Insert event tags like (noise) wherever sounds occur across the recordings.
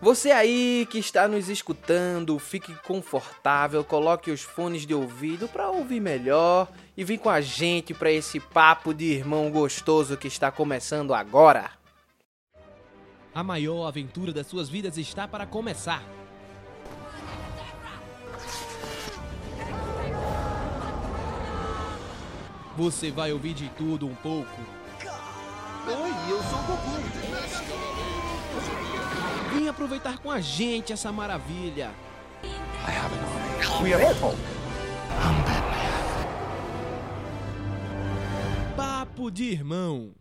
Você aí que está nos escutando, fique confortável, coloque os fones de ouvido para ouvir melhor e vem com a gente para esse papo de irmão gostoso que está começando agora. A maior aventura das suas vidas está para começar. Você vai ouvir de tudo um pouco. Oi, eu sou o Goku. Vem aproveitar com a gente essa maravilha. We are Apple. Papo de irmão.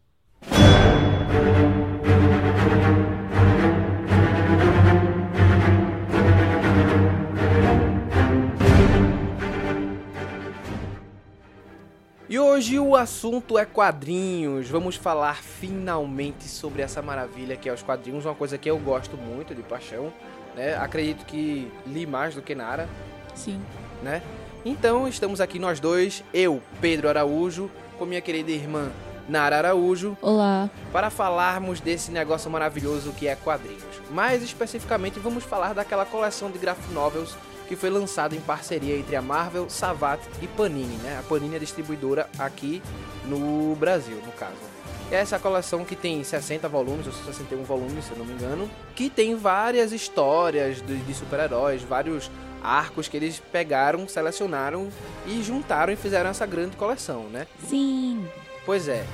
E hoje o assunto é quadrinhos. Vamos falar finalmente sobre essa maravilha que é os quadrinhos, uma coisa que eu gosto muito de paixão, né? Acredito que li mais do que Nara, Sim. né? Então, estamos aqui nós dois, eu, Pedro Araújo, com minha querida irmã Nara Araújo, Olá. para falarmos desse negócio maravilhoso que é quadrinhos. Mais especificamente, vamos falar daquela coleção de graphic novels que foi lançada em parceria entre a Marvel, Savat e Panini, né? A Panini é distribuidora aqui no Brasil, no caso. É essa coleção que tem 60 volumes, ou 61 volumes, se eu não me engano, que tem várias histórias de, de super-heróis, vários arcos que eles pegaram, selecionaram e juntaram e fizeram essa grande coleção, né? Sim. Pois é.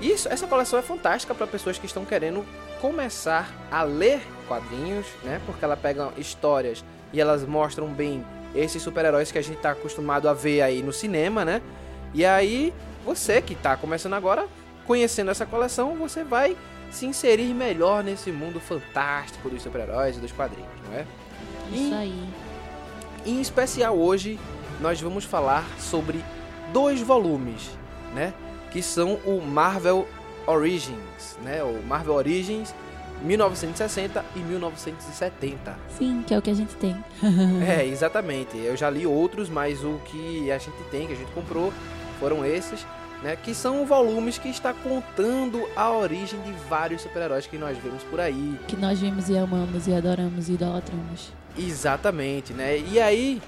Isso, essa coleção é fantástica para pessoas que estão querendo começar a ler quadrinhos, né? Porque ela pega histórias e elas mostram bem esses super-heróis que a gente tá acostumado a ver aí no cinema, né? E aí, você que tá começando agora, conhecendo essa coleção, você vai se inserir melhor nesse mundo fantástico dos super-heróis e dos quadrinhos, não é? Isso E- aí. Em especial hoje, nós vamos falar sobre dois volumes, né? Que são o Marvel Origins, né? O Marvel Origins 1960 e 1970. Sim, que é o que a gente tem. É, exatamente. Eu já li outros, mas o que a gente tem, que a gente comprou, foram esses, né? Que são volumes que está contando a origem de vários super-heróis que nós vemos por aí. Que nós vimos e amamos e adoramos e idolatramos. Exatamente, né? E aí,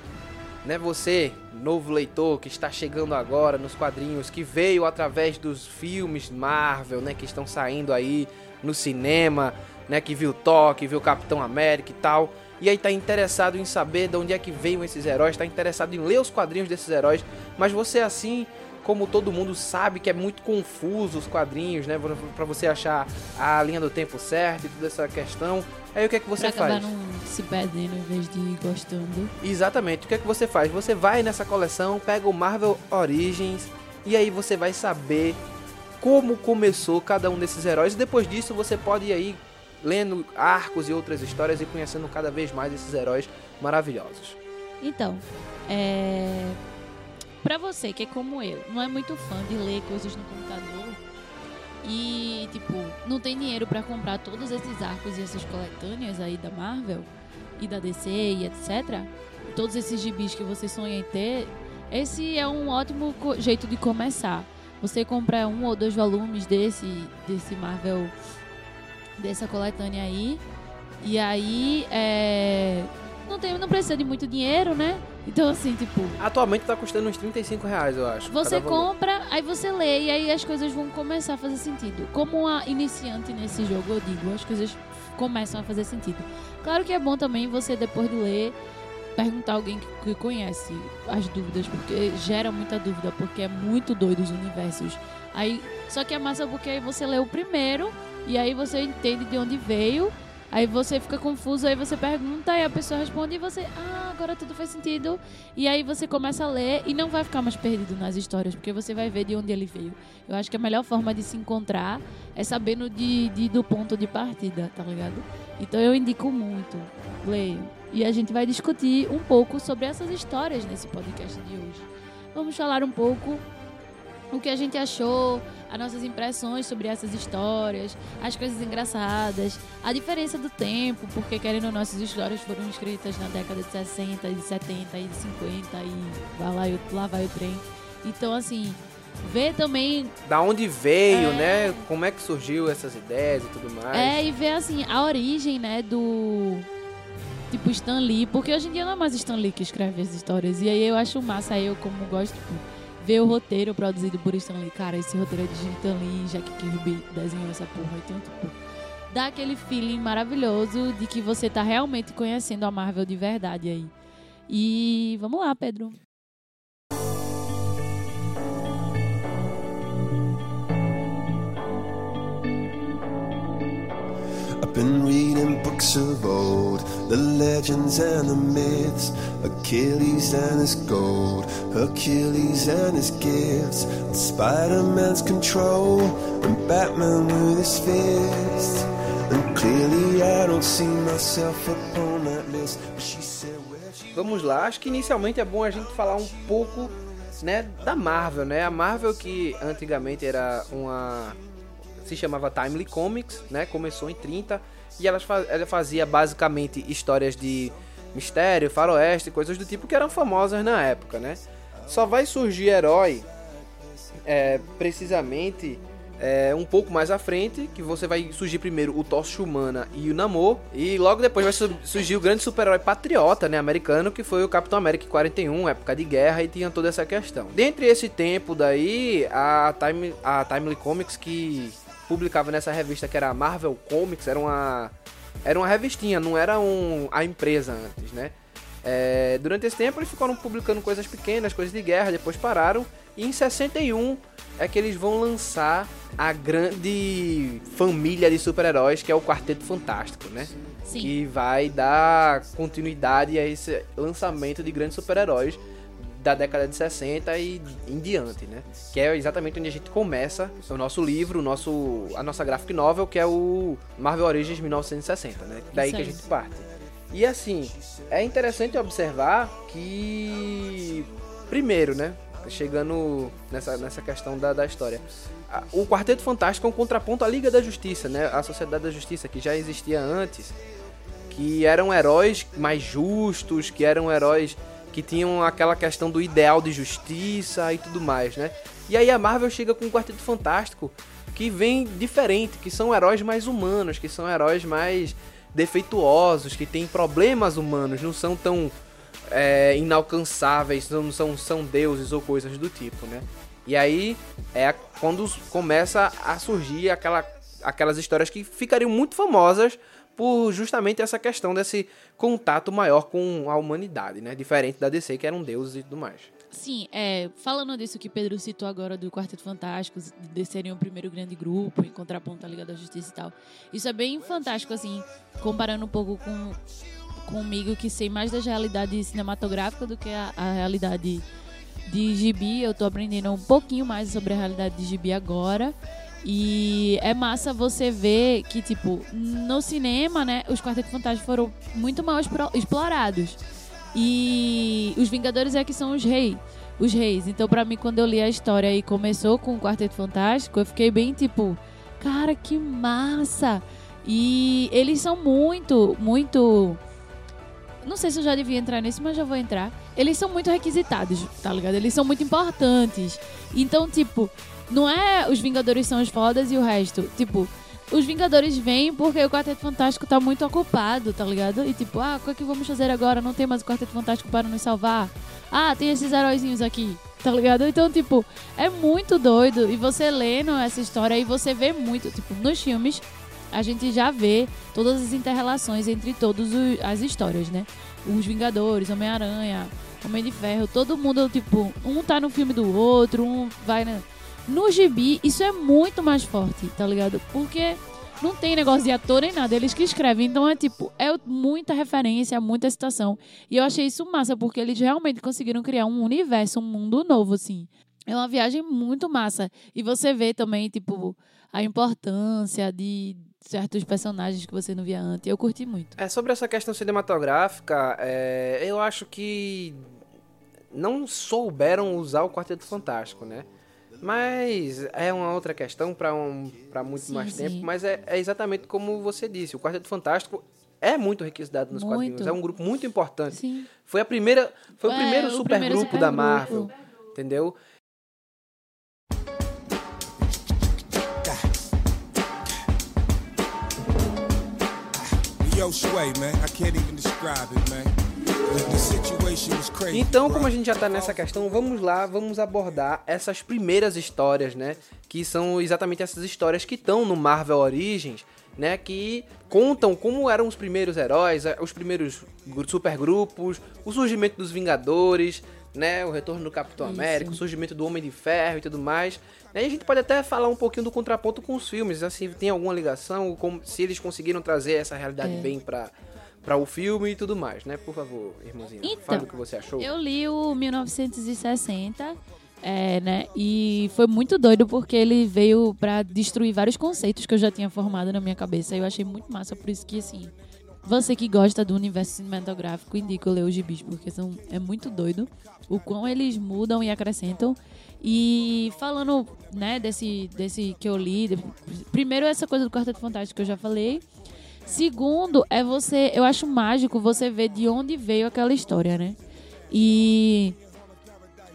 né, você, novo leitor que está chegando agora nos quadrinhos, que veio através dos filmes Marvel, né, que estão saindo aí no cinema, né, que viu Thor, que viu Capitão América e tal, e aí tá interessado em saber de onde é que veio esses heróis, tá interessado em ler os quadrinhos desses heróis, mas você assim, como todo mundo sabe que é muito confuso os quadrinhos, né, para você achar a linha do tempo certa e toda essa questão. Aí o que é que você pra faz? não se perdendo em vez de ir gostando. Exatamente. O que é que você faz? Você vai nessa coleção, pega o Marvel Origins e aí você vai saber como começou cada um desses heróis. E depois disso você pode ir aí lendo arcos e outras histórias e conhecendo cada vez mais esses heróis maravilhosos. Então, é. Pra você que é como eu, não é muito fã de ler coisas no computador e, tipo, não tem dinheiro pra comprar todos esses arcos e essas coletâneas aí da Marvel e da DC e etc. Todos esses gibis que você sonha em ter, esse é um ótimo jeito de começar. Você compra um ou dois volumes desse, desse Marvel, dessa coletânea aí, e aí é, não, tem, não precisa de muito dinheiro, né? Então, assim, tipo, Atualmente tá custando uns 35 reais, eu acho. você compra, aí você lê, e aí as coisas vão começar a fazer sentido. Como uma iniciante nesse jogo, eu digo, as coisas começam a fazer sentido. Claro que é bom também você, depois de ler, perguntar a alguém que, que conhece as dúvidas, porque gera muita dúvida, porque é muito doido os universos. Aí, só que é massa porque aí você lê o primeiro, e aí você entende de onde veio, aí você fica confuso, aí você pergunta, e a pessoa responde, e você, ah, agora tudo faz sentido. E aí você começa a ler e não vai ficar mais perdido nas histórias, porque você vai ver de onde ele veio. Eu acho que a melhor forma de se encontrar é sabendo de, de- do ponto de partida, tá ligado? Então eu indico muito. Leiam. E a gente vai discutir um pouco sobre essas histórias nesse podcast de hoje. Vamos falar um pouco o que a gente achou, as nossas impressões sobre essas histórias, as coisas engraçadas, a diferença do tempo, porque querendo ou não, essas histórias foram escritas na década de 60, de 70 e de 50 e vai lá, e- lá vai o trem. Então, assim, ver também Da onde veio, É. né? Como é que surgiu essas ideias e tudo mais. É, e ver assim, a origem, né, do. Tipo, Stan Lee. Porque hoje em dia não é mais Stan Lee que escreve as histórias. E aí eu acho massa, eu como gosto, tipo, ver o roteiro produzido por Stan Lee. Cara, esse roteiro é de Lee, Jack Kirby desenhou essa porra. Então, tipo, dá aquele feeling maravilhoso de que você tá realmente conhecendo a Marvel de verdade aí. E vamos lá, Pedro. I've been reading books of old, the legends and the myths, Achilles and his gold, Hercules and his gifts, Spider Man's control, and Batman with his fist. And clearly I don't see myself upon that list. But she said, Vamos lá, acho que inicialmente é bom a gente falar um pouco, né, da Marvel, né? A Marvel que antigamente era uma se chamava Timely Comics, né? Começou em 30 e ela, ela fazia basicamente histórias de mistério, faroeste, coisas do tipo que eram famosas na época, né? Só vai surgir herói é, precisamente é, um pouco mais à frente, que você vai surgir primeiro o Tocha Humana e o Namor, e logo depois vai su- surgir o grande super-herói patriota, né, americano, que foi o Capitão América em 41, época de guerra, e tinha toda essa questão. Dentre esse tempo daí, a, Time, a Timely Comics, que publicava nessa revista que era a Marvel Comics, era uma, era uma revistinha, não era um, a empresa antes, né? É, durante esse tempo eles ficaram publicando coisas pequenas, coisas de guerra, depois pararam. E em 61 é que eles vão lançar a grande família de super-heróis que é o Quarteto Fantástico, né? Sim. Que vai dar continuidade a esse lançamento de grandes super-heróis da década de 60 e em diante, né? Que é exatamente onde a gente começa o nosso livro, o nosso, a nossa graphic novel, que é o Marvel Origins 1960, né? Daí que a gente parte. E assim, é interessante observar que, primeiro, né? Chegando nessa, nessa questão da, da história. O Quarteto Fantástico é um contraponto à Liga da Justiça, né? A Sociedade da Justiça, que já existia antes. Que eram heróis mais justos, que eram heróis que tinham aquela questão do ideal de justiça e tudo mais, né? E aí a Marvel chega com o Quarteto Fantástico, que vem diferente, que são heróis mais humanos, que são heróis mais defeituosos, que têm problemas humanos, não são tão é, inalcançáveis, não são, são deuses ou coisas do tipo, né? E aí é quando começa a surgir aquela, aquelas histórias que ficariam muito famosas por justamente essa questão desse contato maior com a humanidade, né? Diferente da DC, que eram deuses e tudo mais. Sim, é, falando disso que Pedro citou agora do Quarteto Fantástico, de serem o primeiro grande grupo, em contraponto à Liga da Justiça e tal. Isso é bem fantástico, assim, comparando um pouco com comigo, que sei mais da realidade cinematográfica do que a, a realidade de gibi. Eu tô aprendendo um pouquinho mais sobre a realidade de gibi agora. E é massa você ver que, tipo, no cinema, né, os Quartetos Fantásticos foram muito mal explorados. E os Vingadores é que são os reis. Os reis. Então, pra mim, quando eu li a história e começou com o Quarteto Fantástico, eu fiquei bem tipo, cara, que massa! E eles são muito, muito. Não sei se eu já devia entrar nesse, mas já vou entrar. Eles são muito requisitados, tá ligado? Eles são muito importantes. Então, tipo, não é os Vingadores são os fodas e o resto. Tipo, os Vingadores vêm porque o Quarteto Fantástico tá muito ocupado, tá ligado? E tipo, ah, o que é que vamos fazer agora? Não tem mais o Quarteto Fantástico para nos salvar. Ah, tem esses heróizinhos aqui, tá ligado? Então, tipo, é muito doido. E você lendo essa história e você vê muito, tipo, nos filmes, a gente já vê todas as interrelações entre todas as histórias, né? Os Vingadores, Homem-Aranha, Homem de Ferro, todo mundo, tipo, um tá no filme do outro, um vai na... No gibi, isso é muito mais forte, tá ligado? Porque não tem negócio de ator nem nada, eles que escrevem. Então é tipo, é muita referência, muita citação. E eu achei isso massa, porque eles realmente conseguiram criar um universo, um mundo novo, assim. É uma viagem muito massa. E você vê também, tipo, a importância de certos personagens que você não via antes. Eu curti muito. É, sobre essa questão cinematográfica, é, eu acho que não souberam usar o Quarteto Fantástico, né? Mas é uma outra questão para um, muito sim, mais sim. tempo, mas é, é, exatamente como você disse, o Quarteto Fantástico é muito requisitado nos muito. quadrinhos, é um grupo muito importante. Sim. Foi a primeira, foi é, o primeiro supergrupo super da Marvel, grupo. entendeu? Yo, Sway, man, I can't even describe it, man. Então, como a gente já tá nessa questão, vamos lá, vamos abordar essas primeiras histórias, né? Que são exatamente essas histórias que estão no Marvel Origins, né? Que contam como eram os primeiros heróis, eh, os primeiros gru- supergrupos, o surgimento dos Vingadores, né? O retorno do Capitão Isso. América, o surgimento do Homem de Ferro e tudo mais. E a gente pode até falar um pouquinho do contraponto com os filmes, assim, tem alguma ligação, como, se eles conseguiram trazer essa realidade É. bem pra, pra o filme e tudo mais, né? Por favor, irmãozinho, Então, fale o que você achou. Eu li o 1960, é, né? E foi muito doido porque ele veio pra destruir vários conceitos que eu já tinha formado na minha cabeça. Eu achei muito massa, por isso que, assim, você que gosta do universo cinematográfico, indico ler os gibis, porque são, é muito doido o quão eles mudam e acrescentam. E falando, né, desse, desse que eu li, primeiro essa coisa do Quarteto Fantástico que eu já falei. Segundo, é você. Eu acho mágico você ver de onde veio aquela história, né? E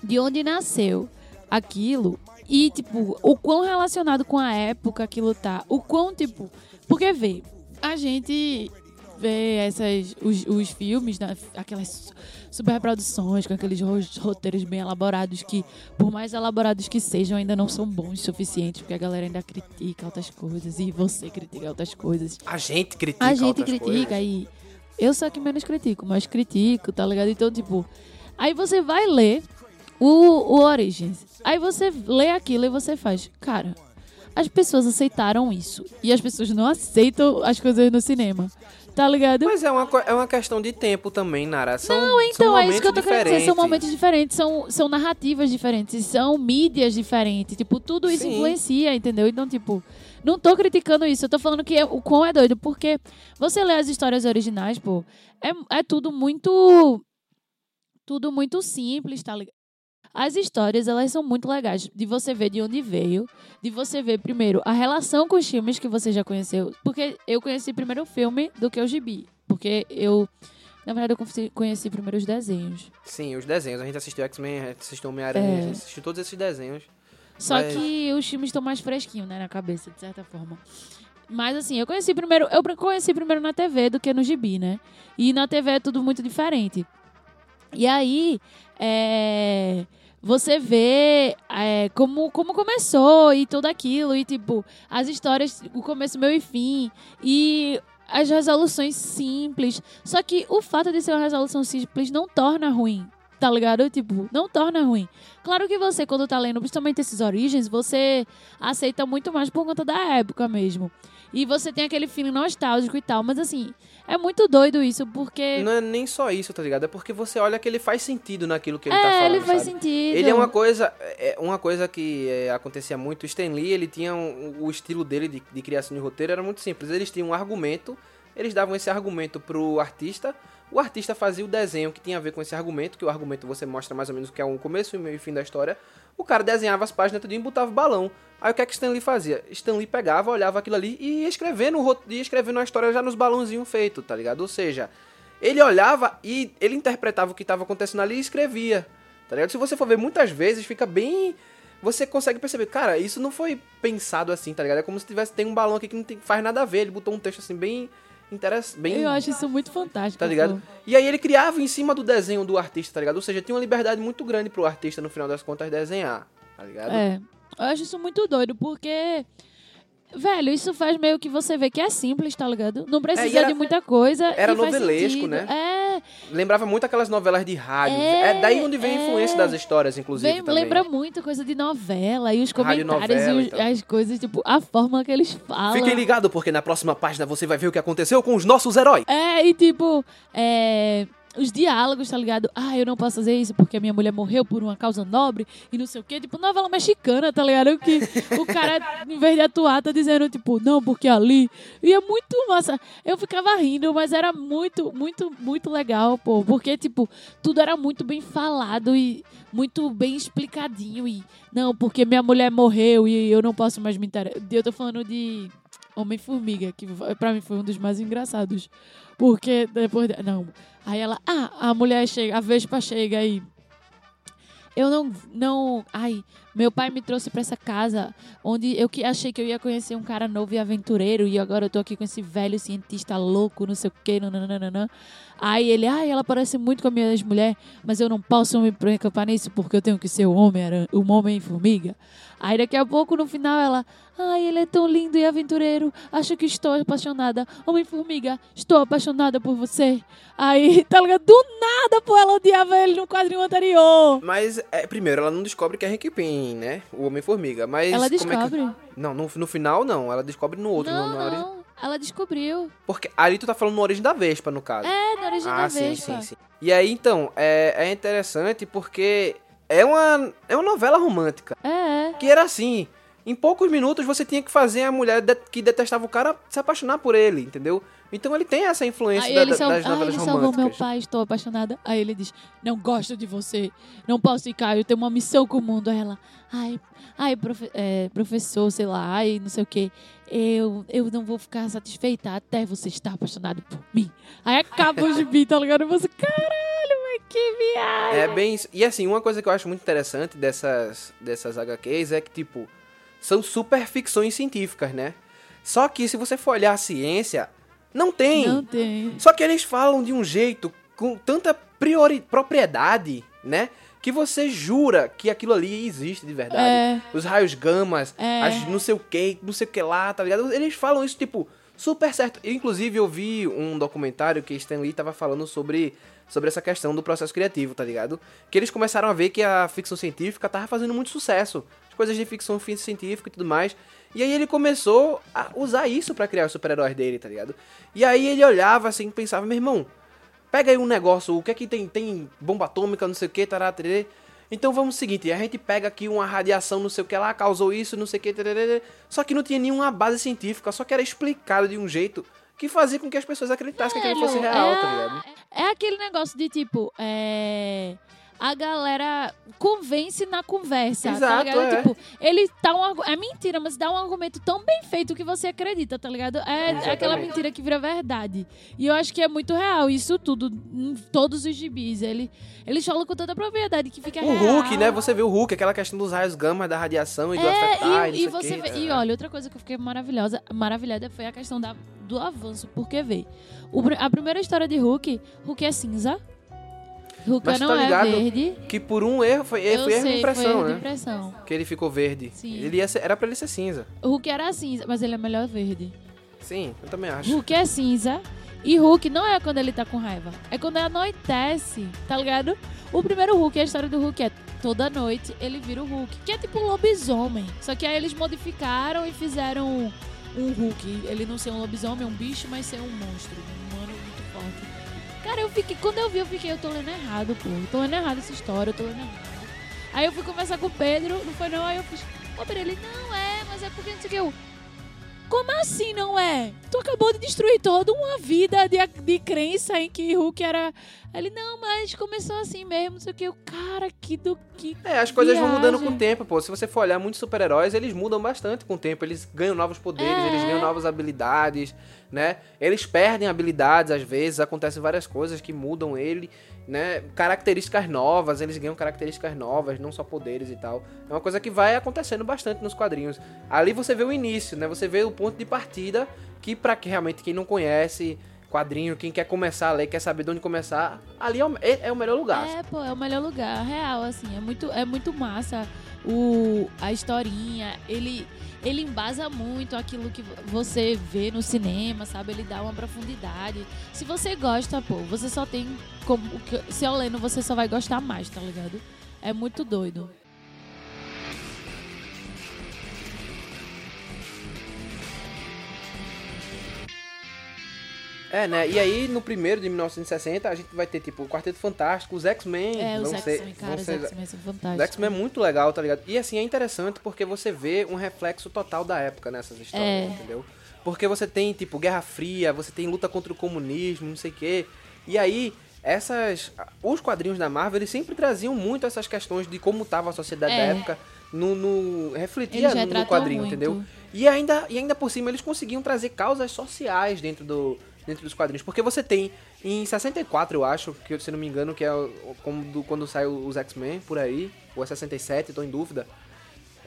de onde nasceu aquilo. E, tipo, o quão relacionado com a época aquilo tá. O quão, tipo. Porque vê, a gente vê essas, os, os filmes, né, aquelas superproduções com aqueles ro- roteiros bem elaborados que, por mais elaborados que sejam, ainda não são bons o suficiente, porque a galera ainda critica outras coisas e você critica outras coisas. A gente critica A gente critica coisas. e eu a que menos critico, mas critico, tá ligado? Então, tipo, aí você vai ler o, o Origins. Aí você lê aquilo e você faz, cara, as pessoas aceitaram isso. E as pessoas não aceitam as coisas no cinema. Tá ligado? Mas é uma, é uma questão de tempo também, Nara. São, Não, então, são é isso que eu tô momentos querendo dizer. São diferentes. momentos diferentes, são, são narrativas diferentes, são mídias diferentes. Tipo, tudo isso Sim. influencia, entendeu? Então, tipo, não tô criticando isso. Eu tô falando que é, o quão é doido. Porque você lê as histórias originais, pô, é, é tudo muito. Tudo muito simples, tá ligado? As histórias, elas são muito legais de você ver de onde veio, de você ver primeiro a relação com os filmes que você já conheceu. Porque eu conheci primeiro o filme do que o gibi. Porque eu, na verdade, eu conheci, primeiro os desenhos. Sim, os desenhos. A gente assistiu X-Men, a gente assistiu Homem-Aranha, É. a gente assistiu todos esses desenhos. Só Mas- que os filmes estão mais fresquinhos, né, na cabeça, de certa forma. Mas assim, eu conheci primeiro, eu conheci primeiro na TV do que no gibi, né? E na TV é tudo muito diferente. E aí, é, você vê é, como, como começou e tudo aquilo, e tipo, as histórias, o começo, meio e fim, e as resoluções simples. Só que o fato de ser uma resolução simples não torna ruim, tá ligado? Tipo, não torna ruim. Claro que você, quando tá lendo, principalmente esses origens, você aceita muito mais por conta da época mesmo. E você tem aquele feeling nostálgico e tal, mas assim, é muito doido isso, porque. Não é nem só isso, tá ligado? É porque você olha que ele faz sentido naquilo que ele é, tá falando, ele faz sabe? sentido. Ele é uma coisa, é uma coisa que é, acontecia muito. O Stan Lee, ele tinha um- o estilo dele de, de criação de roteiro era muito simples. Eles tinham um argumento, eles davam esse argumento pro artista. O artista fazia o desenho que tinha a ver com esse argumento, que o argumento você mostra mais ou menos o que é o começo, o meio e fim da história. O cara desenhava as páginas tudinho e botava o balão. Aí o que é que Stan Lee fazia? Stan Lee pegava, olhava aquilo ali e ia escrevendo, ia escrevendo a história já nos balãozinhos feitos, tá ligado? Ou seja, ele olhava e ele interpretava o que estava acontecendo ali e escrevia. Tá ligado? Se você for ver muitas vezes, fica bem. Você consegue perceber, cara, isso não foi pensado assim, tá ligado? É como se tivesse tem um balão aqui que não tem- faz nada a ver. Ele botou um texto assim bem interessante, bem Eu acho isso muito fantástico. tá ligado? E aí ele criava em cima do desenho do artista, tá ligado? Ou seja, tinha uma liberdade muito grande pro artista no final das contas desenhar, tá ligado? É. Eu acho isso muito doido, porque. Velho, isso faz meio que você ver que é simples, tá ligado? Não precisa É, era- de muita coisa. era novelesco, né? É, Lembrava muito aquelas novelas de rádio. É, É, daí onde vem a influência é. das histórias, inclusive. vem, também. lembra muito coisa de novela e os comentários Radionovela e os- tal. as coisas, tipo, a forma que eles falam. Fiquem ligados, porque na próxima página você vai ver o que aconteceu com os nossos heróis. É, e tipo, é, os diálogos, tá ligado? Ah, eu não posso fazer isso porque a minha mulher morreu por uma causa nobre e não sei o quê. Tipo, novela mexicana, tá ligado? Que o cara, em vez de atuar, tá dizendo, tipo, não, porque ali. E é muito massa. Eu ficava rindo, mas era muito, muito, muito legal, pô. Porque, tipo, tudo era muito bem falado e muito bem explicadinho. E, não, porque minha mulher morreu e eu não posso mais me interessar. Eu tô falando de Homem-Formiga, que pra mim foi um dos mais engraçados. Porque depois. de- Não. Aí ela. Ah, a mulher chega, a Vespa chega aí. Eu não. não ai, Meu pai me trouxe pra essa casa onde eu que achei que eu ia conhecer um cara novo e aventureiro e agora eu tô aqui com esse velho cientista louco, não sei o que, nananana. Aí ele, ai, ela parece muito com a minha ex-mulher, mas eu não posso me preocupar nisso porque eu tenho que ser o homem, o homem-formiga. Aí daqui a pouco, no final, ela, ai, ele é tão lindo e aventureiro, acho que estou apaixonada. Homem-formiga, estou apaixonada por você. Aí, (laughs) tá ligado? Do nada, pô, ela odiava ele no quadrinho anterior. Mas, é, primeiro, ela não descobre que é Hank Pym, né? O Homem-Formiga. Mas Ela como é que- descobre. Não, no, no final não. Ela descobre no outro. Não, no- na origem- não, ela descobriu. Porque ali tu tá falando na origem da Vespa, no caso. É, na origem ah, da sim, Vespa. sim, sim. E aí, então, é, é interessante porque é uma, é uma novela romântica. É, é. Que era assim, em poucos minutos você tinha que fazer a mulher que detestava o cara se apaixonar por ele, entendeu? Então ele tem essa influência Aí da- ele, da- sal... das ah, novelas ele salvou meu pai, estou apaixonada. Aí ele diz, não gosto de você, não posso ficar, eu tenho uma missão com o mundo. Aí ela, ai, ai profe- é, professor, sei lá, ai, não sei o quê. Eu, eu não vou ficar satisfeita até você estar apaixonado por mim. Aí acaba o gibi, tá ligado? Você, caralho, mas que viagem. É bem isso. E assim, uma coisa que eu acho muito interessante dessas, dessas HQs é que, tipo, são super ficções científicas, né? Só que se você for olhar a ciência, não tem. Não tem. Só que eles falam de um jeito com tanta priori propriedade, né? Que você jura que aquilo ali existe de verdade. É. Os raios gamas, É. as não sei o que, não sei o que lá, tá ligado? Eles falam isso, tipo, super certo. Eu, inclusive, eu vi um documentário que Stan Lee tava falando sobre, sobre essa questão do processo criativo, tá ligado? Que eles começaram a ver que a ficção científica tava fazendo muito sucesso. As coisas de ficção fi- científica e tudo mais. E aí ele começou a usar isso pra criar os super-heróis dele, tá ligado? E aí ele olhava assim e pensava, meu irmão, pega aí um negócio, o que é que tem? Tem bomba atômica, não sei o que, tará, tarará. Então vamos o seguinte, a gente pega aqui uma radiação, não sei o que lá, causou isso, não sei o que, tarará. só que não tinha nenhuma base científica, só que era explicado de um jeito que fazia com que as pessoas acreditassem que aquilo fosse real, é, tá ligado? É aquele negócio de tipo, é. A galera convence na conversa, tá Exato, ligado? é. Tipo, ele dá um É mentira, mas dá um argumento tão bem feito que você acredita, tá ligado? É, é aquela mentira que vira verdade. E eu acho que é muito real isso tudo, em todos os gibis. Ele, eles falam com tanta propriedade que fica O real. Hulk, né? Você vê o Hulk, aquela questão dos raios gama, da radiação e do É, afetar, e, e o você vê, e tá? olha, outra coisa que eu fiquei maravilhosa, maravilhada foi a questão da, do avanço, porque vê. O a primeira história de Hulk, Hulk é cinza. Hulk Mas não tá ligado é verde. Que por um erro, foi, foi erro sei, de impressão, foi erro de né? impressão. Que ele ficou verde. Sim. Ele ia ser- era pra ele ser cinza. O Hulk era cinza, mas ele é melhor verde. Sim, eu também acho. Hulk é cinza. E Hulk não é quando ele tá com raiva. É quando anoitece, tá ligado? O primeiro Hulk, a história do Hulk é toda noite ele vira o Hulk, que é tipo um lobisomem. Só que aí eles modificaram e fizeram um, um Hulk. Ele não ser um lobisomem, um bicho, mas ser um monstro. Cara, eu fiquei. Quando eu vi, eu fiquei, eu tô lendo errado, pô. Eu tô lendo errado essa história, eu tô lendo errado. Aí eu fui conversar com o Pedro, não foi não, aí eu fiz. Ô, Pedro, ele não é, mas é porque não sei o que. Eu, como assim não é? Tu acabou de destruir toda uma vida de, de crença em que Hulk era. Ele, não, mas começou assim mesmo, não sei o que. O cara, que do que. É, as coisas vão mudando com viagem. o tempo, pô. Se você for olhar muitos super-heróis, eles mudam bastante com o tempo. Eles ganham novos poderes, É. eles ganham novas habilidades, né? Eles perdem habilidades às vezes, acontecem várias coisas que mudam ele, né? Características novas, eles ganham características novas, não só poderes e tal. É uma coisa que vai acontecendo bastante nos quadrinhos. Ali você vê o início, né? Você vê o ponto de partida que pra que realmente quem não conhece quadrinho, quem quer começar a ler, quer saber de onde começar, ali é o, é- é o melhor lugar. É, pô, é o melhor lugar, real, assim. É muito, é muito massa o, a historinha. Ele, ele embasa muito aquilo que você vê no cinema, sabe? Ele dá uma profundidade. Se você gosta, pô, você só tem. Como, se eu lendo, você só vai gostar mais, tá ligado? É muito doido. É, né? E aí, no primeiro de 1960, a gente vai ter, tipo, o Quarteto Fantástico, os X-Men. É, os vão ser- X-Men, cara, vão os ser- X-Men são Os fantásticos. X-Men é muito legal, tá ligado? E assim, é interessante porque você vê um reflexo total da época nessas histórias, É. entendeu? Porque você tem, tipo, Guerra Fria, você tem luta contra o comunismo, não sei o quê. E aí, essas. Os quadrinhos da Marvel, eles sempre traziam muito essas questões de como tava a sociedade É. da época. No, no- refletia no quadrinho, muito. entendeu? E ainda, e ainda por cima eles conseguiam trazer causas sociais dentro, do, dentro dos quadrinhos. Porque você tem, em 64, eu acho, que se não me engano, que é o- como do- quando sai os X-Men por aí, ou é 67, tô em dúvida.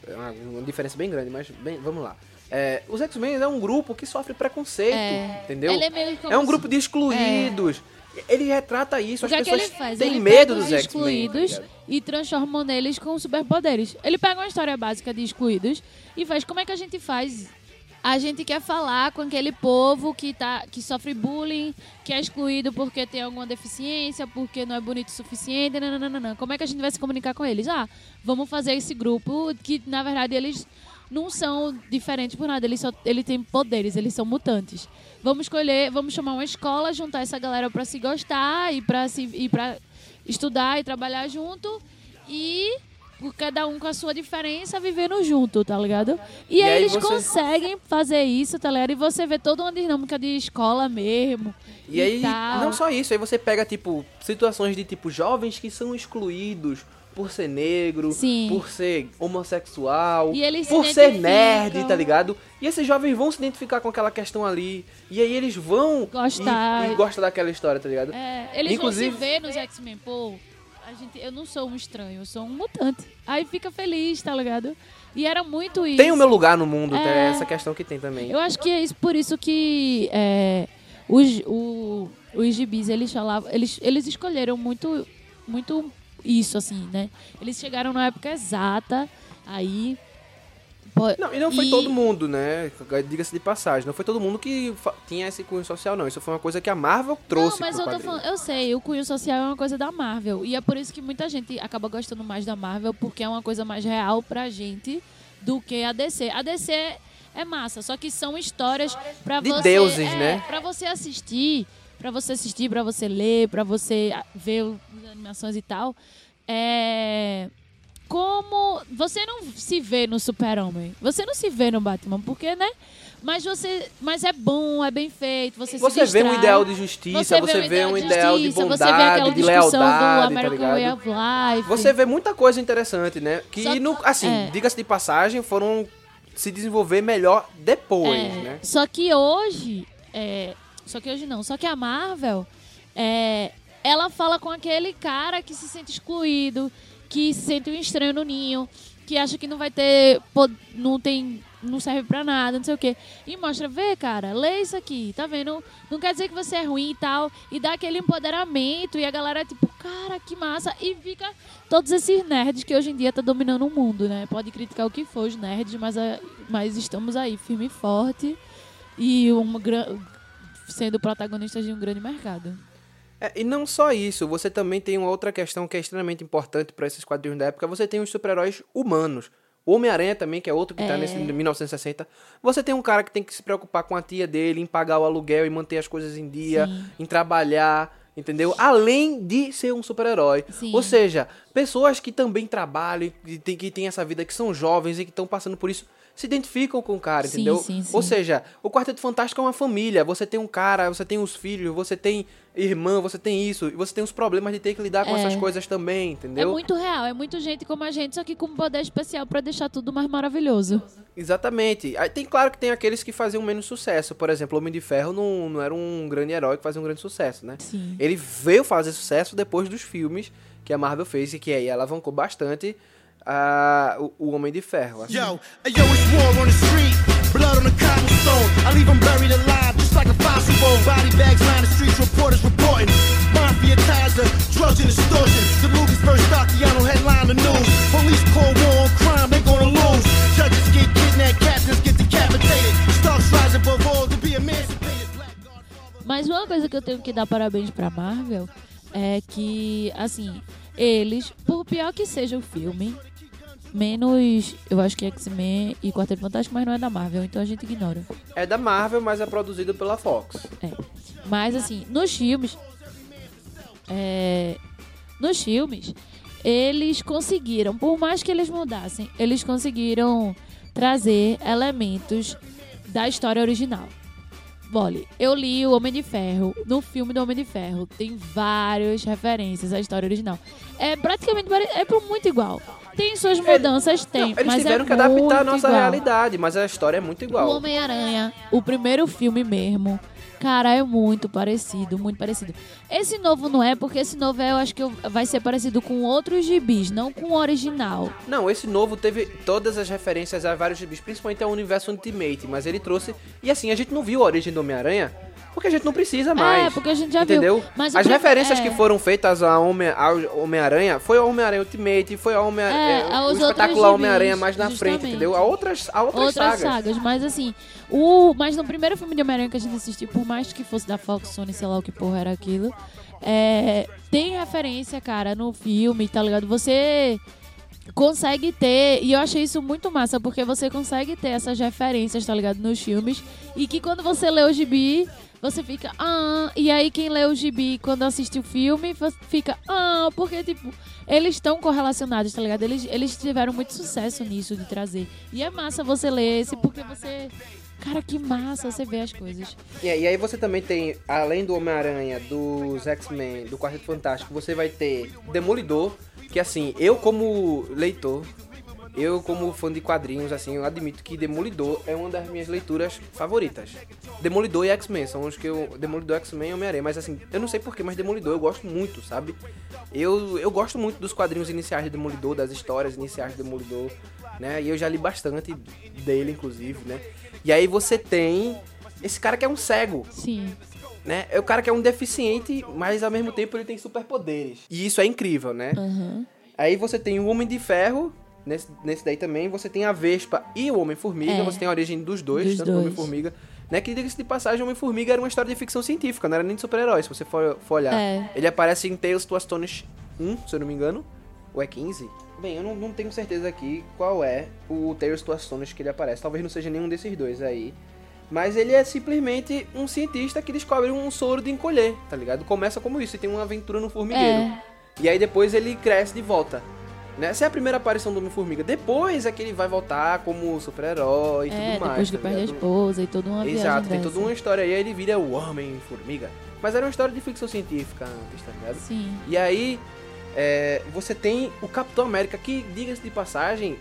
É uma, uma diferença bem grande, mas bem, vamos lá. É, os X-Men é um grupo que sofre preconceito, É. entendeu? Ele é É um grupo de excluídos. Ele retrata isso, O as é pessoas ele faz? têm ele medo dos os X-Men. excluídos tá e transformam neles com superpoderes. Ele pega uma história básica de excluídos e faz como é que a gente faz? A gente quer falar com aquele povo que, tá, que sofre bullying, que é excluído porque tem alguma deficiência, porque não é bonito o suficiente, nananana. Como é que a gente vai se comunicar com eles? Ah, vamos fazer esse grupo que, na verdade, eles não são diferentes por nada. Eles, só, ele tem poderes, eles são mutantes. Vamos escolher, vamos chamar uma escola, juntar essa galera pra se gostar e pra, se, e pra estudar e trabalhar junto. E cada um com a sua diferença, vivendo junto, tá ligado? E, E aí eles você- conseguem fazer isso, tá ligado? E você vê toda uma dinâmica de escola mesmo. E aí, tal. não só isso, aí você pega, tipo, situações de, tipo, jovens que são excluídos por ser negro, Sim. por ser homossexual, E eles se por ser nerd, tá ligado? E esses jovens vão se identificar com aquela questão ali, e aí eles vão Gostar. e, e gostam daquela história, tá ligado? É, eles Inclusive- vão se ver nos X-Men, pô. A gente, eu não sou um estranho, eu sou um mutante. Aí fica feliz, tá ligado? E era muito isso. Tem o meu lugar no mundo, É. tem essa questão que tem também. Eu acho que é isso, por isso que é, os, o, os gibis, eles falavam, eles, eles escolheram muito, muito isso, assim, né? Eles chegaram na época exata, aí... Não, e não foi e- todo mundo, né? Diga-se de passagem. Não foi todo mundo que tinha esse cunho social, não. Isso foi uma coisa que a Marvel trouxe Não, mas eu tô quadrinho. falando, eu sei, o cunho social é uma coisa da Marvel. E é por isso que muita gente acaba gostando mais da Marvel, porque é uma coisa mais real pra gente do que a DC. A DC é massa, só que são histórias pra De você. deuses, é, né? Pra você assistir, pra você assistir, pra você ler, pra você ah, ver as animações e tal. É. Como. Você não se vê no Super-Homem. Você não se vê no Batman, porque, né? Mas você. Mas é bom, é bem feito. Você, Você se vê um distrai. ideal de justiça, você, vê um ideal de justiça, bondade, você vê aquela de discussão do lealdade, tá American Way ligado? of Life. Você vê muita coisa interessante, né? Que, Só no, assim, é. diga-se de passagem, foram se desenvolver melhor depois, É, né? Só que hoje. é, só que hoje não. Só que a Marvel. é, ela fala com aquele cara que se sente excluído, que se sente um estranho no ninho, que acha que não vai ter. Não tem. Não serve pra nada, não sei o quê. E mostra, vê, cara, lê isso aqui, tá vendo? Não quer dizer que você é ruim e tal. E dá aquele empoderamento. E a galera, tipo, cara, que massa. E fica todos esses nerds que hoje em dia tá dominando o mundo, né? Pode criticar o que for os nerds, mas, mas estamos aí, firme e forte. E uma, sendo protagonistas de um grande mercado. É, e não só isso, você também tem uma outra questão que é extremamente importante para esses quadrinhos da época. Você tem os super-heróis humanos. O Homem-Aranha também, que é outro que tá É. nesse 1960. Você tem um cara que tem que se preocupar com a tia dele, em pagar o aluguel e manter as coisas em dia, Sim. em trabalhar, entendeu? Além de ser um super-herói. Ou seja, pessoas que também trabalham, que tem essa vida, que são jovens e que estão passando por isso, se identificam com o cara, Sim, entendeu? sim, sim. Ou seja, o Quarteto Fantástico é uma família. Você tem um cara, você tem os filhos, você tem irmã, você tem isso. E você tem os problemas de ter que lidar com É. essas coisas também, entendeu? É muito real, é muito gente como a gente, só que com um poder especial pra deixar tudo mais maravilhoso. Exatamente. Aí tem claro que tem aqueles que faziam menos sucesso. Por exemplo, o Homem de Ferro não, não era um grande herói que fazia um grande sucesso, né? Sim. Ele veio fazer sucesso depois dos filmes que a Marvel fez e que aí alavancou bastante ah, o, o Homem de Ferro. assim. Yo, hey, yo, it's war on the street. Blood on the cobblestone. I leave 'em buried alive, just like a fossil bone. Body bags line the streets, reporters reporting. Mafia ties, the drugs and extortion. The Lucasburg Stockiano headline the news. Police call war on crime, they gonna lose. Judges get kidnapped, captains get decapitated. Stocks rise above all to be emancipated. Black Godfather. Mas uma coisa que eu tenho que dar parabéns pra Marvel é que, assim, eles, por pior que seja o filme, menos, eu acho que X-Men e Quarteto Fantástico, mas não é da Marvel, então a gente ignora. É da Marvel, mas é produzido pela Fox. É. Mas assim, nos filmes. é, nos filmes, eles conseguiram, por mais que eles mudassem, eles conseguiram trazer elementos da história original. Olha, eu li o Homem de Ferro. No filme do Homem de Ferro tem várias referências à história original. É praticamente é muito igual. Tem suas mudanças, tem, Não, eles mas tiveram é que adaptar a nossa igual. realidade, mas a história é muito O igual. Homem-Aranha, o primeiro filme mesmo, Cara, é muito parecido, muito parecido. Esse novo não é, porque esse novo é, eu acho que vai ser parecido com outros gibis, não com o original. Não, esse novo teve todas as referências a vários gibis, principalmente ao universo Ultimate, mas ele trouxe. E assim, a gente não viu a origem do Homem-Aranha, porque a gente não precisa mais. É, porque a gente já entendeu? viu. Mas As referências é. que foram feitas a Homem- ao Homem-Aranha foi ao Homem-Aranha Ultimate, foi ao Homem É, é, o espetacular Homem-Aranha mais na frente, entendeu? A outras, a outras, outras sagas. sagas. Mas assim, o. Mas no primeiro filme de Homem-Aranha que a gente assistiu, por mais que fosse da Fox, Sony, sei lá o que porra era aquilo, é, tem referência, cara, no filme, tá ligado? Você consegue ter, e eu achei isso muito massa, porque você consegue ter essas referências, tá ligado? Nos filmes, e que quando você lê o gibi. Você fica, ah, e aí quem lê o gibi quando assiste o filme fica, ah, porque, tipo, eles estão correlacionados, tá ligado? Eles, eles tiveram muito sucesso nisso de trazer. E é massa você ler esse, porque você. Cara, que massa você vê as coisas. E, e aí você também tem, além do Homem-Aranha, dos X-Men, do Quarteto Fantástico, você vai ter Demolidor, que assim, eu como leitor, eu como fã de quadrinhos, assim, eu admito que Demolidor é uma das minhas leituras favoritas. Demolidor e X-Men são os que eu... Demolidor, X-Men e Homem-Aranha, mas assim, eu não sei porquê, mas Demolidor eu gosto muito, sabe? Eu, eu gosto muito dos quadrinhos iniciais de Demolidor, das histórias iniciais de Demolidor, né? E eu já li bastante dele, inclusive, né? E aí você tem esse cara que é um cego, Sim. né? É o cara que é um deficiente, mas ao mesmo tempo ele tem superpoderes. E isso é incrível, né? Aham. Aí você tem o Homem de Ferro, nesse, nesse daí também, você tem a Vespa e o Homem-Formiga, É. você tem a origem dos dois, Dos tanto do. Homem-Formiga. Né, que diga-se de passagem, o Homem-Formiga era uma história de ficção científica, não era nem de super-herói, se você for, for olhar. É. Ele aparece em Tales to Astonish 1, se eu não me engano, ou é 15? Bem, eu não, não tenho certeza aqui qual é o Tales to Astonish que ele aparece, talvez não seja nenhum desses dois aí. Mas ele é simplesmente um cientista que descobre um soro de encolher, tá ligado? Começa como isso, e tem uma aventura no formigueiro. É. E aí depois ele cresce de volta. Né? Essa é a primeira aparição do Homem-Formiga. Depois é que ele vai voltar como super-herói e É, tudo mais. depois que tá perde a esposa e toda uma Exato, tem dessa. toda uma história aí, aí ele vira o Homem-Formiga. Mas era uma história de ficção científica antes, tá ligado? Sim. E aí é, você tem o Capitão América, que, diga-se de passagem,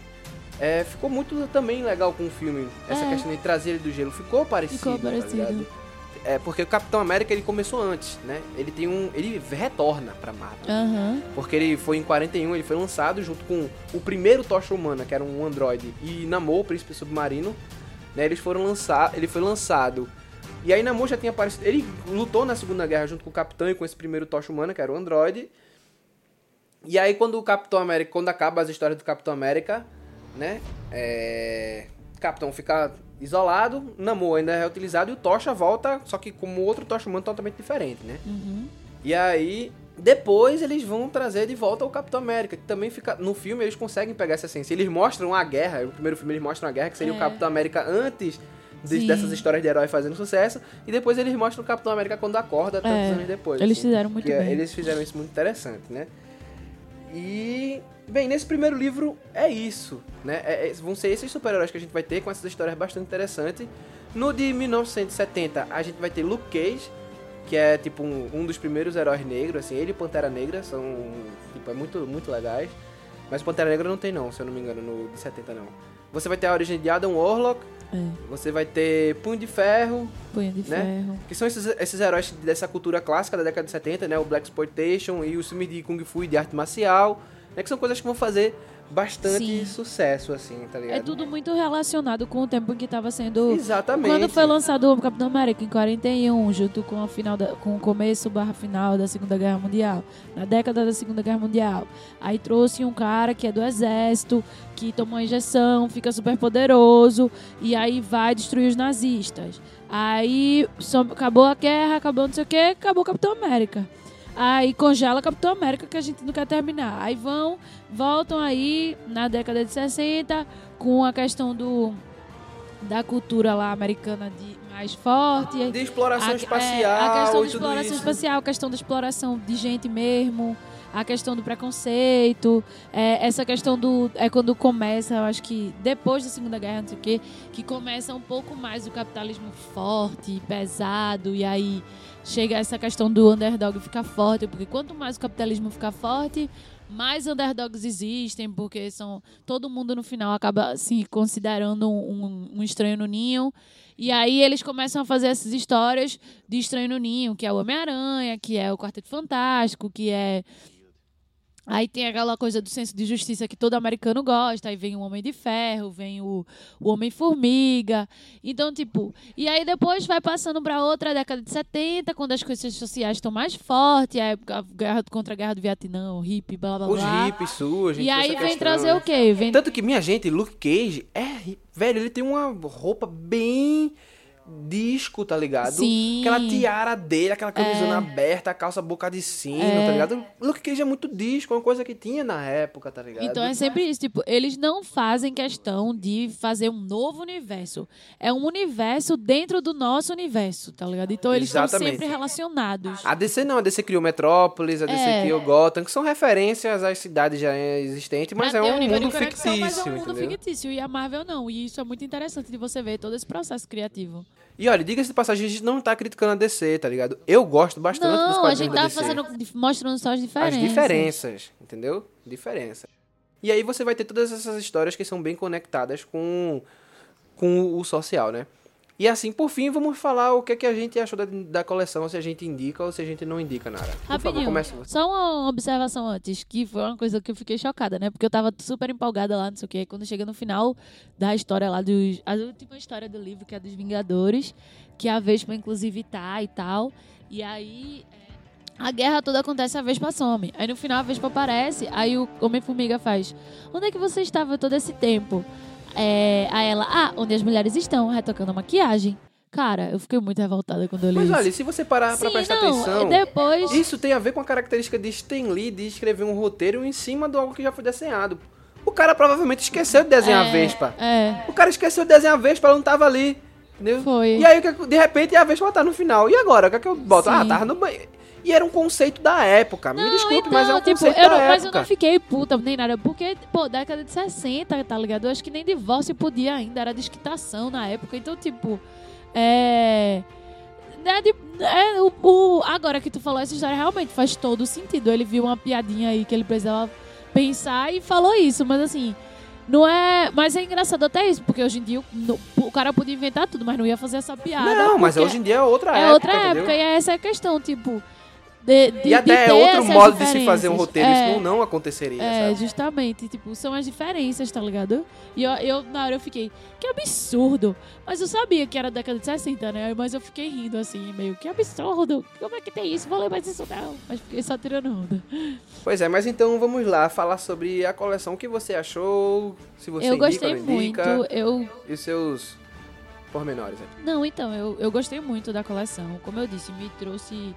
é, ficou muito também legal com o filme. Essa É. questão de trazer ele do gelo. Ficou parecido. Ficou tá parecido. ligado? É, porque o Capitão América ele começou antes, né? Ele tem um. Ele retorna pra Marvel. Aham. Porque ele foi em 41, ele foi lançado junto com o primeiro Tocha Humana, que era um androide, e Namor, o príncipe submarino. Né, eles foram lançar, ele foi lançado. E aí Namor já tinha aparecido. Ele lutou na Segunda Guerra junto com o Capitão e com esse primeiro Tocha Humana, que era o androide. E aí quando o Capitão América, quando acaba as histórias do Capitão América, né? É... Capitão fica isolado, Namor ainda é utilizado e o Tocha volta, só que como outro Tocha Humano totalmente diferente, né? Uhum. E aí, depois eles vão trazer de volta o Capitão América, que também fica. No filme eles conseguem pegar essa essência. Eles mostram a guerra, no primeiro filme eles mostram a guerra, que seria o É. Capitão América antes de- dessas histórias de herói fazendo sucesso. E depois eles mostram o Capitão América quando acorda, tantos É, anos depois. eles assim. fizeram muito é- bem. Eles fizeram isso muito interessante, né? E. Bem, nesse primeiro livro é isso, né? É- é- vão ser esses super-heróis que a gente vai ter com essas histórias bastante interessantes. No de 1970, a gente vai ter Luke Cage, que é tipo um, um dos primeiros heróis negros, assim, ele e Pantera Negra são, tipo, é muito, muito legais. Mas Pantera Negra não tem não, se eu não me engano, no de 70 não. Você vai ter a origem de Adam Warlock, É. você vai ter Punho de Ferro, Punho de Né? ferro. que são esses, esses heróis dessa cultura clássica da década de 70, né? O Black Exploitation e os filmes de Kung Fu e de arte marcial, né? Que são coisas que vão fazer bastante Sim. sucesso, assim, tá ligado? É tudo muito relacionado com o tempo em que tava sendo. Exatamente. Quando foi lançado o Capitão América em 41, junto com, a final da, com o começo barra final da Segunda Guerra Mundial, na década da Segunda Guerra Mundial. Aí trouxe um cara que é do exército, que toma injeção, fica super poderoso, e aí vai destruir os nazistas. Aí só- acabou a guerra, acabou não sei o que, acabou o Capitão América. Aí congela Capitão América que a gente não quer terminar. Aí vão, voltam aí na década de 60 com a questão do da cultura lá americana de mais forte. De exploração A- é, espacial a questão da exploração espacial, a questão da exploração de gente mesmo, a questão do preconceito, é, essa questão do. É quando começa, eu acho que depois da Segunda Guerra, não sei o quê, que começa um pouco mais o capitalismo forte, pesado, e aí chega essa questão do underdog ficar forte, porque quanto mais o capitalismo ficar forte, mais underdogs existem, porque são todo mundo no final acaba se considerando um, um estranho no ninho. E aí eles começam a fazer essas histórias de estranho no ninho, que é o Homem-Aranha, que é o Quarteto Fantástico, que é Aí tem aquela coisa do senso de justiça que todo americano gosta. Aí vem o Homem de Ferro, vem o, o Homem-Formiga. Então, tipo. E aí depois vai passando para outra década de 70, quando as coisas sociais estão mais fortes. A a guerra contra a guerra do Vietnã, o hippie, blá blá Os blá. hippies surgem. E aí vem questão, trazer né? o quê? Vem Tanto que, minha gente, Luke Cage é. Velho, ele tem uma roupa bem disco, tá ligado? Sim. Aquela tiara dele, aquela camisona É. aberta, a calça boca de sino, É. tá ligado? Luke Cage é muito disco, é uma coisa que tinha na época, tá ligado? Então é sempre isso, tipo, eles não fazem questão de fazer um novo universo. É um universo dentro do nosso universo, tá ligado? Então eles estão Exatamente. sempre relacionados. A DC não, a DC criou Metrópolis, a DC É. criou Gotham, que são referências às cidades já existentes, mas é um mundo fictício, Mas é um mundo entendeu? fictício. E a Marvel não. E isso é muito interessante de você ver todo esse processo criativo. E olha, diga-se de passagem, a gente não tá criticando a DC, tá ligado? Eu gosto bastante dos Não, a quadrinhos gente da tá DC. fazendo, mostrando só as As diferenças. diferenças, entendeu? Diferença. E aí você vai ter todas essas histórias que são bem conectadas com, com o social, né? E assim, por fim, vamos falar o que, é que a gente achou da, da coleção, se a gente indica ou se a gente não indica nada. Por favor, Rapidinho, comece você. só uma observação antes, que foi uma coisa que eu fiquei chocada, né? Porque eu tava super empolgada lá, não sei o quê. Quando chega no final da história lá dos. A última história do livro, que é dos Vingadores, que a Vespa, inclusive, tá e tal. E aí. é, A guerra toda acontece, a Vespa some. Aí no final a Vespa aparece, aí o Homem-Formiga faz: Onde é que você estava todo esse tempo? É, aí ela, ah, onde as mulheres estão, retocando a maquiagem. Cara, eu fiquei muito revoltada quando eu li Mas isso. olha, se você parar pra Sim, prestar não, atenção, depois. isso tem a ver com a característica de Stan Lee de escrever um roteiro em cima de algo que já foi desenhado. O cara provavelmente esqueceu de desenhar a É, Vespa. É, O cara esqueceu de desenhar a Vespa, ela não tava ali. Entendeu? Foi. E aí, que- de repente, a Vespa tá no final. E agora? O que é que eu boto? Sim. Ah, tava no banheiro. E era um conceito da época. Me Não, desculpe, então, mas é um tipo, conceito eu da não, mas eu época. não fiquei puta nem nada, porque, pô, década de 60, tá ligado? Eu acho que nem divórcio podia ainda, era desquitação na época. Então, tipo, é. É, de- é, o, o- agora que tu falou essa história, realmente faz todo sentido. Ele viu uma piadinha aí que ele precisava pensar e falou isso, mas assim. Não é. Mas é engraçado até isso, porque hoje em dia o, no- o cara podia inventar tudo, mas não ia fazer essa piada. Não, mas hoje em dia é outra é época. outra entendeu? época, e é essa a questão, tipo. De, de, E até é outro modo de se fazer um roteiro. É, Isso não, não aconteceria, é, sabe? justamente. Tipo, são as diferenças, tá ligado? E eu, eu, na hora, eu fiquei, que absurdo. Mas eu sabia que era década de 60, né? Mas eu fiquei rindo, assim, meio, que absurdo. Como é que tem isso? Falei, mas isso não. Mas fiquei só tirando onda. Pois é, mas então vamos lá falar sobre a coleção. O que você achou? Se você eu indica gostei indica. muito. Eu. E os seus pormenores. né? Não, então, eu, eu gostei muito da coleção. Como eu disse, me trouxe.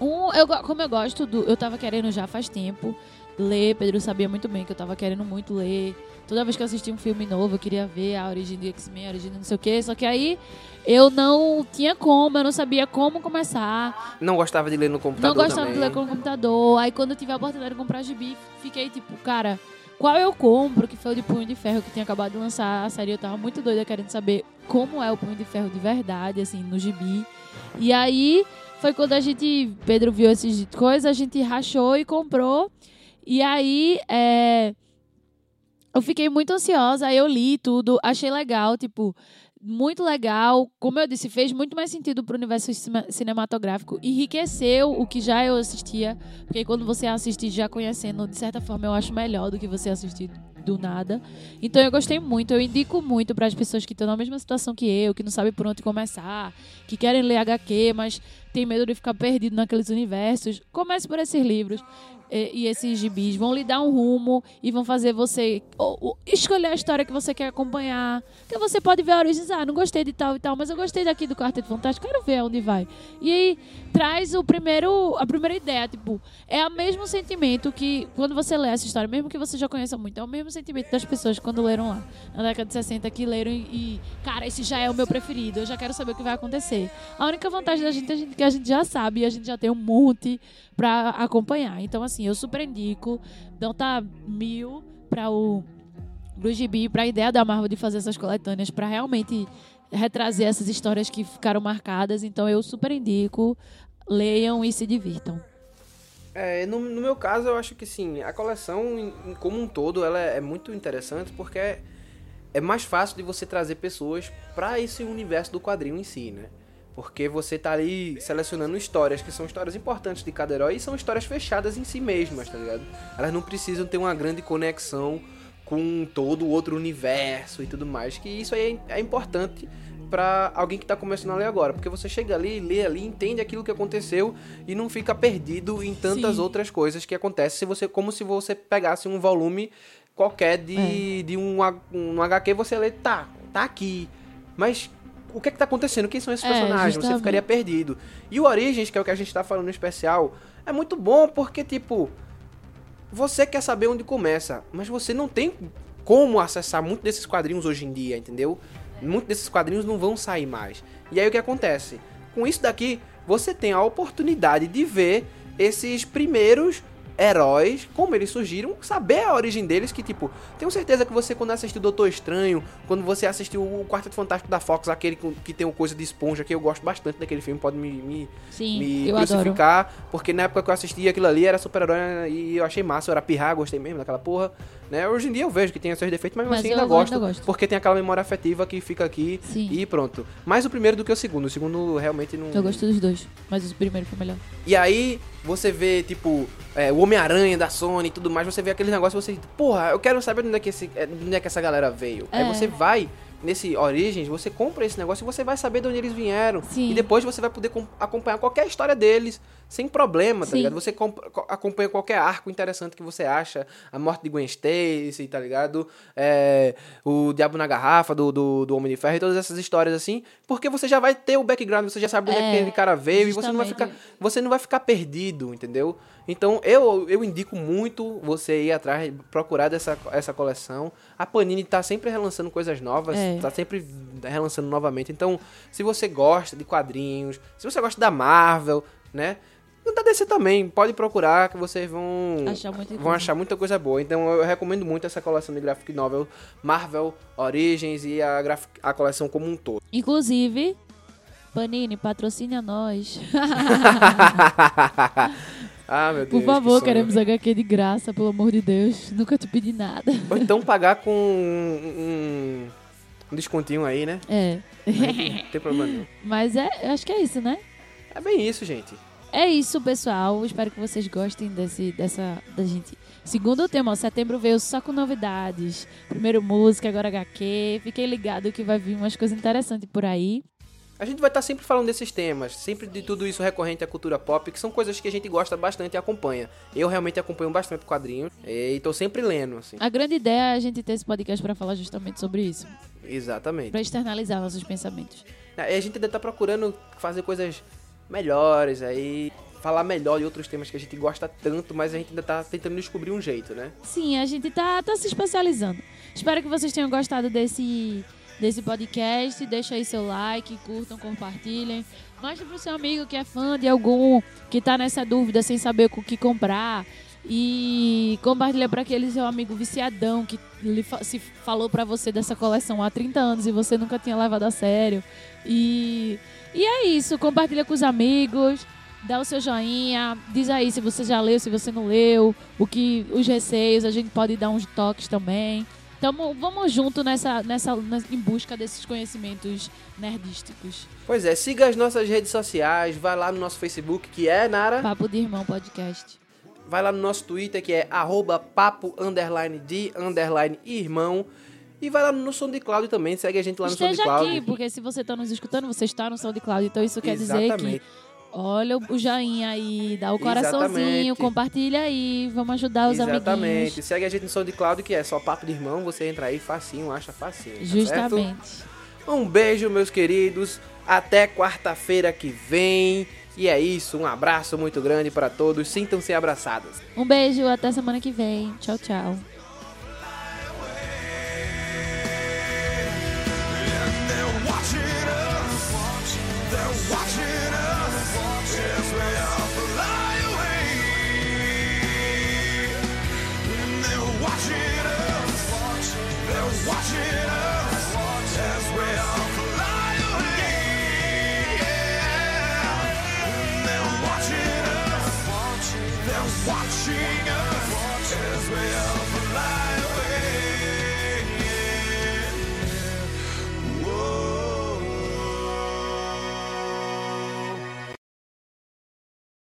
Um, eu, como eu gosto do. Eu tava querendo já faz tempo ler. Pedro sabia muito bem que eu tava querendo muito ler. Toda vez que eu assistia um filme novo, eu queria ver a origem do X-Men, a origem do não sei o quê. Só que aí eu não tinha como, eu não sabia como começar. Não gostava de ler no computador não gostava também. de ler com o computador. Aí quando eu tive a oportunidade de comprar gibi, fiquei tipo, cara, qual eu compro? Que foi o de Punho de Ferro que tinha acabado de lançar a série. Eu tava muito doida querendo saber como é o Punho de Ferro de verdade, assim, no gibi. E aí foi quando a gente, Pedro viu essas coisas, a gente rachou e comprou. E aí, é, eu fiquei muito ansiosa, aí eu li tudo, achei legal, tipo, muito legal. Como eu disse, fez muito mais sentido pro universo cinematográfico. Enriqueceu o que já eu assistia. Porque quando você assiste já conhecendo, de certa forma, eu acho melhor do que você assistir do nada. Então eu gostei muito, eu indico muito para as pessoas que estão na mesma situação que eu, que não sabem por onde começar, que querem ler HQ, mas tem medo de ficar perdido naqueles universos. Comece por esses livros eh, e esses gibis vão lhe dar um rumo e vão fazer você ou- ou escolher a história que você quer acompanhar. Porque você pode ver a origem, ah, não gostei de tal e tal, mas eu gostei daqui do Quarteto Fantástico, quero ver aonde vai. E aí traz o primeiro, a primeira ideia, tipo, é o mesmo sentimento que quando você lê essa história, mesmo que você já conheça muito, é o mesmo sentimento das pessoas quando leram lá, na década de 60, que leram e, e, cara, esse já é o meu preferido, eu já quero saber o que vai acontecer. A única vantagem da gente é que a gente já sabe e a gente já tem um monte pra acompanhar. Então, assim, eu super indico, nota mil pra o pro gibi, pra ideia da Marvel de fazer essas coletâneas, pra realmente retrazer essas histórias que ficaram marcadas. Então, eu super indico. leiam e se divirtam. É, no, no meu caso, eu acho que sim, a coleção em, como um todo, ela é, é muito interessante porque é, é mais fácil de você trazer pessoas para esse universo do quadrinho em si, né? Porque você tá ali selecionando histórias que são histórias importantes de cada herói e são histórias fechadas em si mesmas, tá ligado? Elas não precisam ter uma grande conexão com todo o outro universo e tudo mais, que isso aí é, é importante para alguém que tá começando a ler agora, porque você chega ali, lê ali, entende aquilo que aconteceu e não fica perdido em tantas Sim. outras coisas que acontecem se você como se você pegasse um volume qualquer de, de um, um HQ você lê, tá, tá aqui. Mas o que é que tá acontecendo? Quem são esses É, personagens? Você ficaria perdido. E o Origins, que é o que a gente tá falando no especial, é muito bom porque, tipo, você quer saber onde começa, mas você não tem como acessar muito desses quadrinhos hoje em dia, entendeu? Muitos desses quadrinhos não vão sair mais. E aí o que acontece? Com isso daqui, você tem a oportunidade de ver esses primeiros heróis, como eles surgiram, saber a origem deles, que tipo, tenho certeza que você quando assistiu Doutor Estranho, quando você assistiu o Quarteto Fantástico da Fox, aquele que tem o coisa de esponja, que eu gosto bastante daquele filme, pode me, me, Sim, me eu adoro. crucificar, porque na época que eu assisti aquilo ali era super-herói e eu achei massa, eu era pirra, gostei mesmo daquela porra, né? Hoje em dia eu vejo que tem seus defeitos, mas, Mas assim ainda gosto, gosto. porque tem aquela memória afetiva que fica aqui Sim. e pronto. Mais o primeiro do que o segundo, o segundo realmente não... Eu gosto dos dois, mas o primeiro foi melhor. E aí você vê, tipo, é, o Homem-Aranha da Sony e tudo mais, você vê aquele negócio, você, porra, eu quero saber de onde é que, esse, é, de onde é que essa galera veio. Aí É. você vai nesse Origins, você compra esse negócio e você vai saber de onde eles vieram. Sim. E depois você vai poder com- acompanhar qualquer história deles, sem problema, tá Sim. ligado? Você comp- co- acompanha qualquer arco interessante que você acha, a morte de Gwen Stacy, tá ligado? É, o Diabo na Garrafa, do, do, do Homem de Ferro e todas essas histórias assim, porque você já vai ter o background, você já sabe de onde é, É, aquele cara veio e você não vai ficar justamente. você não vai ficar perdido, entendeu? Então eu, eu indico muito você ir atrás, procurar dessa essa coleção. A Panini tá sempre relançando coisas novas, É. tá sempre relançando novamente. Então, se você gosta de quadrinhos, se você gosta da Marvel, né? Da DC também, pode procurar que vocês vão Achar muita vão coisa. achar muita coisa boa. Então eu recomendo muito essa coleção de graphic novel Marvel Origins e a, graphic, a coleção como um todo. Inclusive, Panini, patrocine a nós. (laughs) (laughs) ah, meu Deus. Por que favor, sonho. queremos HQ de graça, pelo amor de Deus. Nunca te pedi nada. Ou então pagar com um, um descontinho aí, né? É. Não tem problema não. Mas é, eu acho que é isso, né? É bem isso, gente. É isso, pessoal. Espero que vocês gostem desse, dessa, da gente. Segundo tema, ó, setembro veio só com novidades. Primeiro música, agora HQ. Fiquei ligado que vai vir umas coisas interessantes por aí. A gente vai estar sempre falando desses temas, sempre de tudo isso recorrente à cultura pop, que são coisas que a gente gosta bastante e acompanha. Eu realmente acompanho bastante quadrinhos e tô sempre lendo, assim. A grande ideia é a gente ter esse podcast para falar justamente sobre isso. Exatamente. Para externalizar nossos pensamentos. E a gente ainda tá procurando fazer coisas melhores aí, falar melhor de outros temas que a gente gosta tanto, mas a gente ainda tá tentando descobrir um jeito, né? Sim, a gente tá, tá se especializando. Espero que vocês tenham gostado desse, desse podcast. Deixa aí seu like, curtam, compartilhem. Mostre pro seu amigo que é fã de algum, que tá nessa dúvida sem saber o que comprar. E compartilha para aquele seu amigo viciadão que se falou pra você dessa coleção há 30 anos e você nunca tinha levado a sério. E, e é isso, compartilha com os amigos, dá o seu joinha, diz aí se você já leu, se você não leu, o que os receios, a gente pode dar uns toques também. Tamo, vamos junto nessa, nessa, em busca desses conhecimentos nerdísticos. Pois é, siga as nossas redes sociais, vai lá no nosso Facebook, que é, Nara? Papo de Irmão Podcast. Vai lá no nosso Twitter, que é arroba papo underline de underline irmão. E vai lá no SoundCloud também, segue a gente lá no Esteja SoundCloud. aqui, porque se você está nos escutando, você está no SoundCloud. Então isso quer dizer que Exatamente. Olha o joinha aí, dá o coraçãozinho, Exatamente. compartilha aí, vamos ajudar os Exatamente. amiguinhos. Segue a gente no SoundCloud, que é só papo de irmão. Você entra aí facinho, acha facinho. tá certo? Justamente. Um beijo, meus queridos. Até quarta-feira que vem. E é isso, um abraço muito grande para todos. Sintam-se abraçados. Um beijo, até semana que vem. Tchau, tchau. Watching watching us. They're watching us.